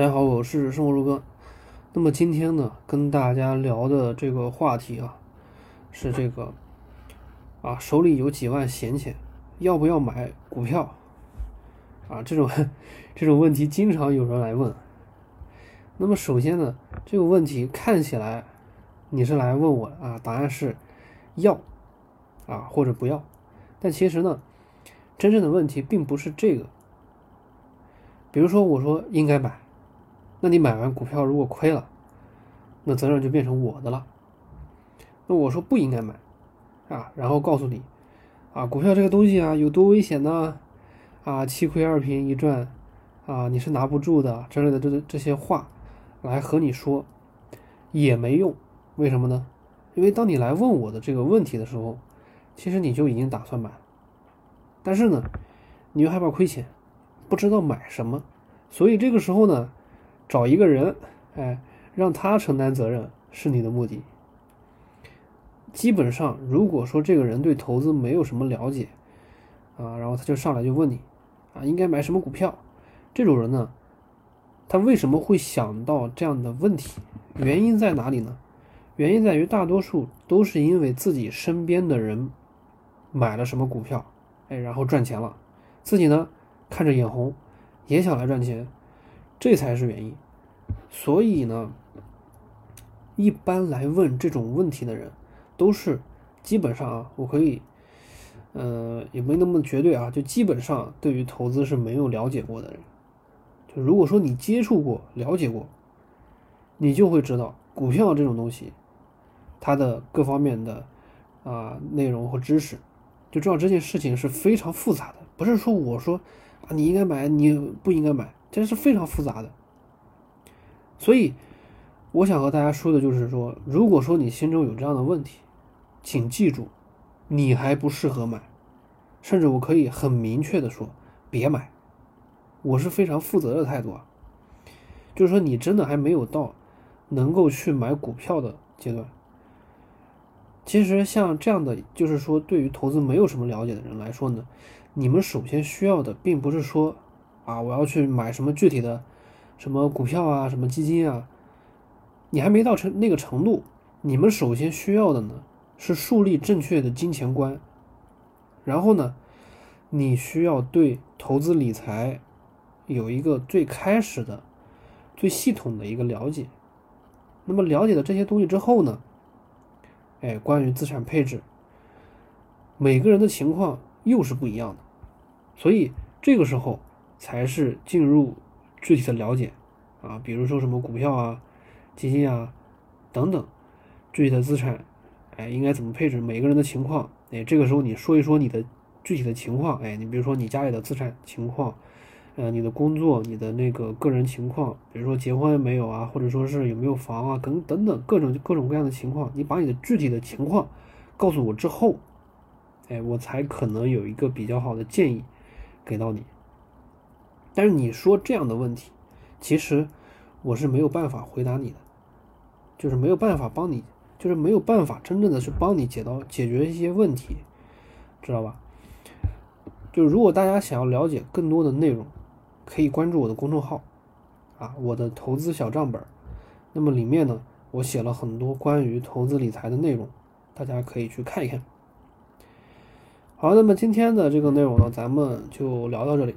大家好，我是生活如歌。那么今天呢，跟大家聊的这个话题啊，是这个啊，手里有几万闲钱，要不要买股票？啊，这种这种问题经常有人来问。那么首先呢，这个问题看起来你是来问我啊，答案是要啊或者不要，但其实呢，真正的问题并不是这个。比如说我说应该买。那你买完股票如果亏了，那责任就变成我的了。那我说不应该买，啊，然后告诉你，啊，股票这个东西啊有多危险呢？啊，七亏二平一赚，啊，你是拿不住的之类的这这些话，来和你说也没用。为什么呢？因为当你来问我的这个问题的时候，其实你就已经打算买，但是呢，你又害怕亏钱，不知道买什么，所以这个时候呢。找一个人，哎，让他承担责任是你的目的。基本上，如果说这个人对投资没有什么了解，啊，然后他就上来就问你，啊，应该买什么股票？这种人呢，他为什么会想到这样的问题？原因在哪里呢？原因在于大多数都是因为自己身边的人买了什么股票，哎，然后赚钱了，自己呢看着眼红，也想来赚钱。这才是原因，所以呢，一般来问这种问题的人，都是基本上啊，我可以，呃，也没那么绝对啊，就基本上对于投资是没有了解过的人。就如果说你接触过、了解过，你就会知道股票这种东西，它的各方面的啊内容和知识，就知道这件事情是非常复杂的，不是说我说啊你应该买，你不应该买。这是非常复杂的，所以我想和大家说的就是说，如果说你心中有这样的问题，请记住，你还不适合买，甚至我可以很明确的说，别买。我是非常负责的态度啊，就是说你真的还没有到能够去买股票的阶段。其实像这样的，就是说对于投资没有什么了解的人来说呢，你们首先需要的并不是说。啊，我要去买什么具体的，什么股票啊，什么基金啊？你还没到成那个程度，你们首先需要的呢是树立正确的金钱观，然后呢，你需要对投资理财有一个最开始的、最系统的一个了解。那么了解了这些东西之后呢，哎，关于资产配置，每个人的情况又是不一样的，所以这个时候。才是进入具体的了解啊，比如说什么股票啊、基金啊等等，具体的资产，哎，应该怎么配置？每个人的情况，哎，这个时候你说一说你的具体的情况，哎，你比如说你家里的资产情况，呃，你的工作、你的那个个人情况，比如说结婚没有啊，或者说是有没有房啊，等等等各种各种各样的情况，你把你的具体的情况告诉我之后，哎，我才可能有一个比较好的建议给到你。但是你说这样的问题，其实我是没有办法回答你的，就是没有办法帮你，就是没有办法真正的去帮你解到解决一些问题，知道吧？就如果大家想要了解更多的内容，可以关注我的公众号，啊，我的投资小账本，那么里面呢，我写了很多关于投资理财的内容，大家可以去看一看。好，那么今天的这个内容呢，咱们就聊到这里。